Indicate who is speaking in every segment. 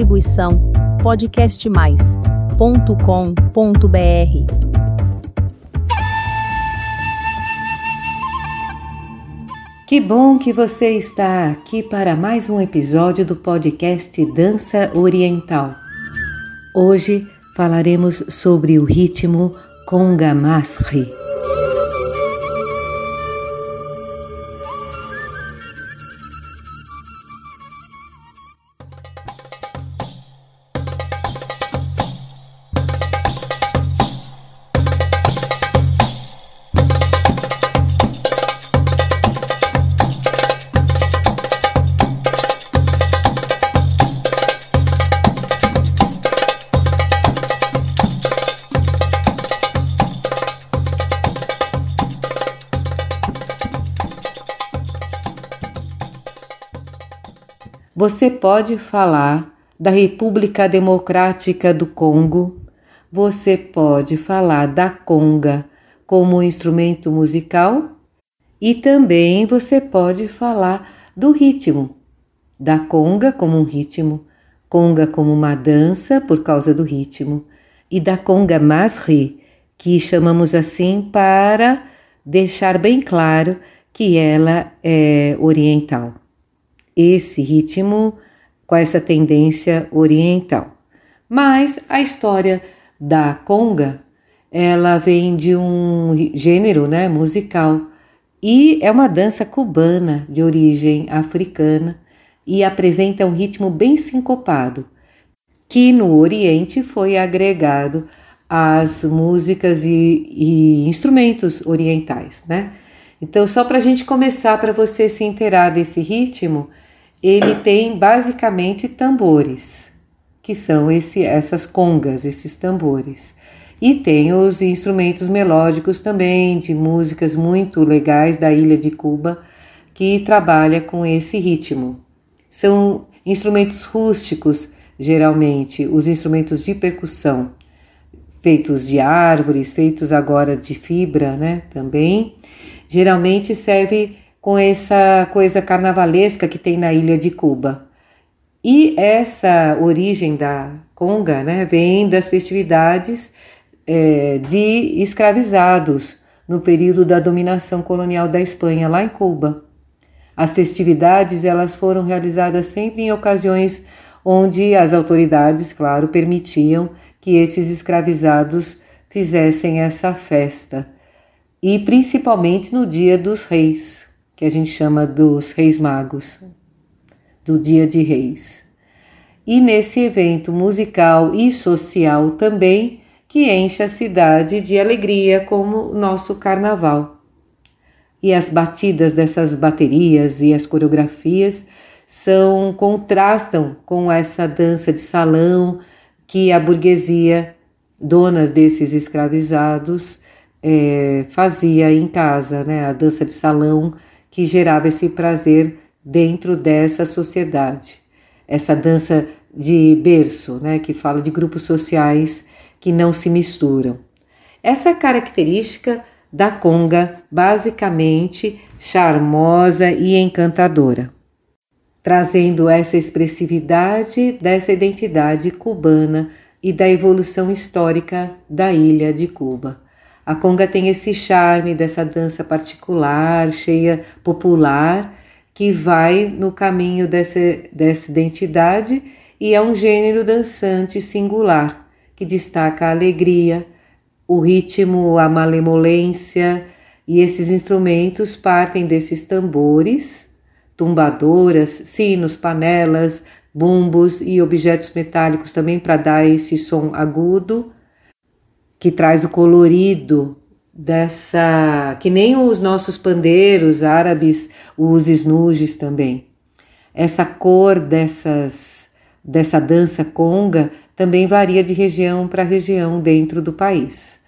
Speaker 1: Distribuição podcastmais.com.br.
Speaker 2: Que bom que você está aqui para mais um episódio do podcast Dança Oriental. Hoje falaremos sobre o ritmo Conga Masri. Você pode falar da República Democrática do Congo, você pode falar da conga como instrumento musical. E também você pode falar do ritmo, da conga como um ritmo, conga como uma dança por causa do ritmo, e da conga masri, que chamamos assim para deixar bem claro que ela é oriental esse ritmo com essa tendência oriental. Mas a história da conga, ela vem de um gênero, né, musical e é uma dança cubana de origem africana e apresenta um ritmo bem sincopado, que no Oriente foi agregado às músicas e, e instrumentos orientais, né? Então, só para a gente começar, para você se inteirar desse ritmo, ele tem basicamente tambores, que são esse, essas congas, esses tambores. E tem os instrumentos melódicos também, de músicas muito legais da ilha de Cuba, que trabalha com esse ritmo. São instrumentos rústicos, geralmente, os instrumentos de percussão, feitos de árvores, feitos agora de fibra, né, também. Geralmente serve com essa coisa carnavalesca que tem na ilha de Cuba. E essa origem da conga né, vem das festividades é, de escravizados no período da dominação colonial da Espanha, lá em Cuba. As festividades elas foram realizadas sempre em ocasiões onde as autoridades, claro, permitiam que esses escravizados fizessem essa festa, e principalmente no Dia dos Reis, que a gente chama dos Reis Magos, do Dia de Reis. E nesse evento musical e social também, que enche a cidade de alegria, como nosso carnaval. E as batidas dessas baterias e as coreografias são contrastam com essa dança de salão que a burguesia, donas desses escravizados, é, fazia em casa, né? A dança de salão que gerava esse prazer dentro dessa sociedade. Essa dança de berço, né, que fala de grupos sociais que não se misturam. Essa característica da conga, basicamente charmosa e encantadora, trazendo essa expressividade dessa identidade cubana e da evolução histórica da ilha de Cuba. A conga tem esse charme dessa dança particular, cheia popular, que vai no caminho dessa, dessa identidade e é um gênero dançante singular, que destaca a alegria, o ritmo, a malemolência, e esses instrumentos partem desses tambores, tumbadoras, sinos, panelas, bumbos e objetos metálicos também para dar esse som agudo que traz o colorido dessa. que nem os nossos pandeiros árabes, os esnuges também. Essa cor dessas, dessa dança conga também varia de região para região dentro do país.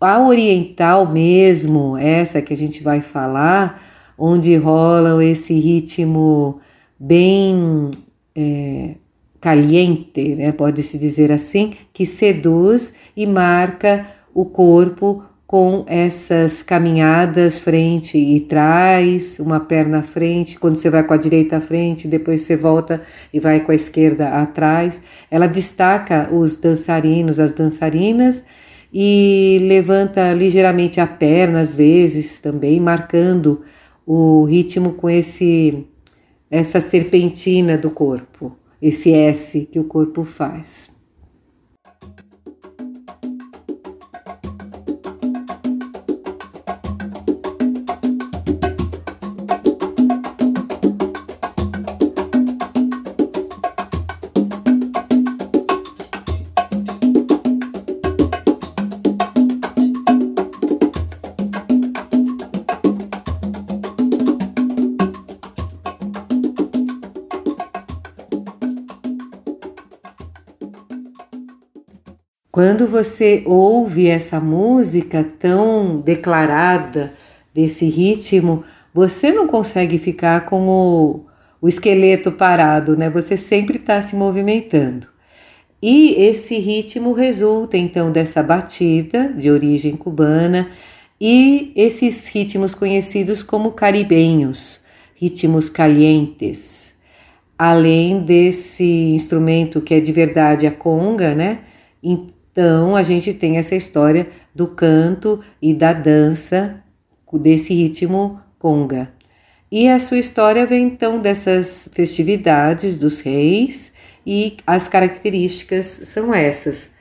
Speaker 2: A oriental mesmo, essa que a gente vai falar, onde rola esse ritmo bem é, caliente, né, pode-se dizer assim, que seduz e marca o corpo com essas caminhadas frente e trás, uma perna à frente, quando você vai com a direita à frente, depois você volta e vai com a esquerda atrás. Ela destaca os dançarinos, as dançarinas e levanta ligeiramente a perna às vezes também, marcando o ritmo com esse essa serpentina do corpo, esse S que o corpo faz. Quando você ouve essa música tão declarada desse ritmo, você não consegue ficar com o, o esqueleto parado, né? Você sempre está se movimentando. E esse ritmo resulta então dessa batida de origem cubana e esses ritmos conhecidos como caribenhos, ritmos calientes. Além desse instrumento que é de verdade a conga, né? Então a gente tem essa história do canto e da dança desse ritmo conga. E a sua história vem então dessas festividades dos reis e as características são essas.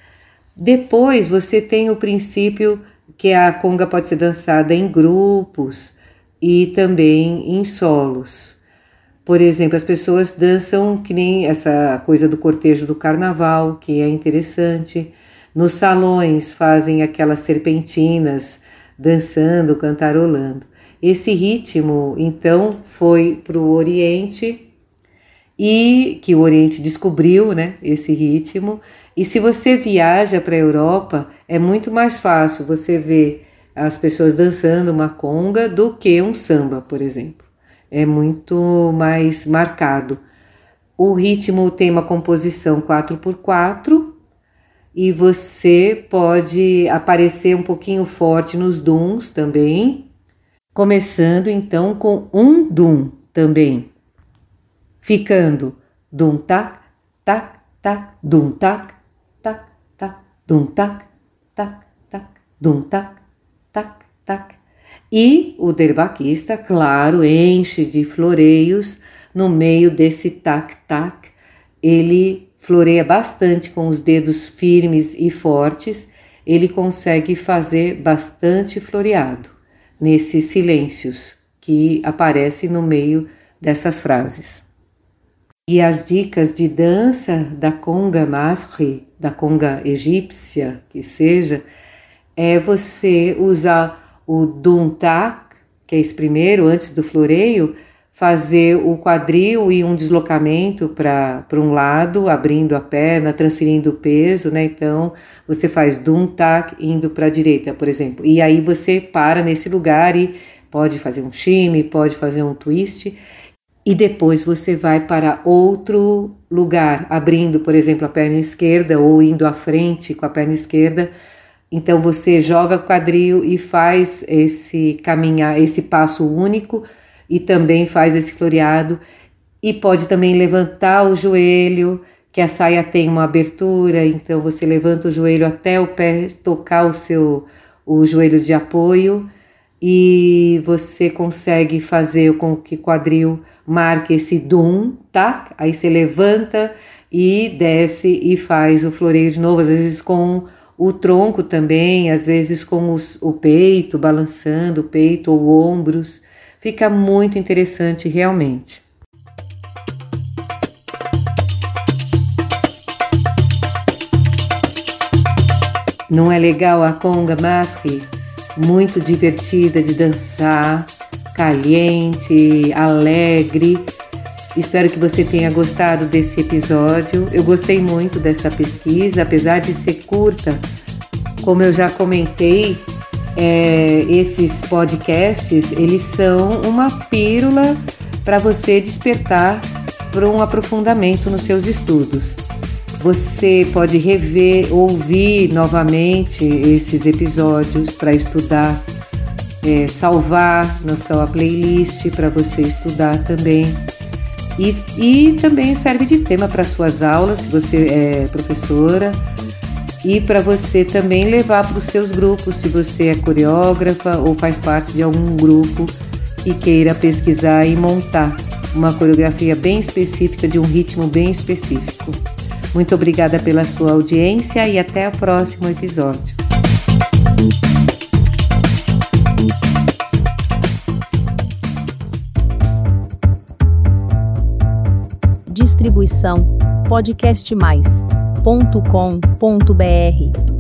Speaker 2: Depois você tem o princípio que a conga pode ser dançada em grupos e também em solos. Por exemplo, as pessoas dançam que nem essa coisa do cortejo do carnaval, que é interessante. Nos salões fazem aquelas serpentinas dançando, cantarolando. Esse ritmo, então, foi para o Oriente e que o Oriente descobriu, né, esse ritmo. E se você viaja para a Europa, é muito mais fácil você ver as pessoas dançando uma conga do que um samba, por exemplo. É muito mais marcado. O ritmo tem uma composição 4x4 e você pode aparecer um pouquinho forte nos duns também, começando então com um dum também, ficando dum tac, tac, tac, dum tac, tac, tac, dum tac, tac, tac, dum tac, tac, tac. E o derbaquista, claro, enche de floreios no meio desse tac-tac. Ele floreia bastante com os dedos firmes e fortes, ele consegue fazer bastante floreado nesses silêncios que aparecem no meio dessas frases. E as dicas de dança da conga masri, da conga egípcia, que seja, é você usar o duntak, que é esse primeiro, antes do floreio, fazer o quadril e um deslocamento para um lado, abrindo a perna, transferindo o peso, né? Então você faz dum tac indo para a direita, por exemplo. E aí você para nesse lugar e pode fazer um shimmy, pode fazer um twist. E depois você vai para outro lugar, abrindo, por exemplo, a perna esquerda ou indo à frente com a perna esquerda. Então você joga o quadril e faz esse caminhar, esse passo único e também faz esse floreado e pode também levantar o joelho, que a saia tem uma abertura, então você levanta o joelho até o pé tocar o seu o joelho de apoio e você consegue fazer com que quadril marque esse dum, tá? Aí você levanta e desce e faz o floreio de novo, às vezes com o tronco também, às vezes com os, o peito, balançando o peito ou ombros. Fica muito interessante realmente. Não é legal a conga masri? Muito divertida de dançar, caliente, alegre. Espero que você tenha gostado desse episódio. Eu gostei muito dessa pesquisa, apesar de ser curta. Como eu já comentei, é, esses podcasts eles são uma pílula para você despertar para um aprofundamento nos seus estudos. Você pode rever, ouvir novamente esses episódios para estudar, é, salvar na sua playlist para você estudar também. E, e também serve de tema para suas aulas, se você é professora, e para você também levar para os seus grupos, se você é coreógrafa ou faz parte de algum grupo que queira pesquisar e montar uma coreografia bem específica de um ritmo bem específico. Muito obrigada pela sua audiência e até o próximo episódio.
Speaker 1: Distribuição podcastmais.com.br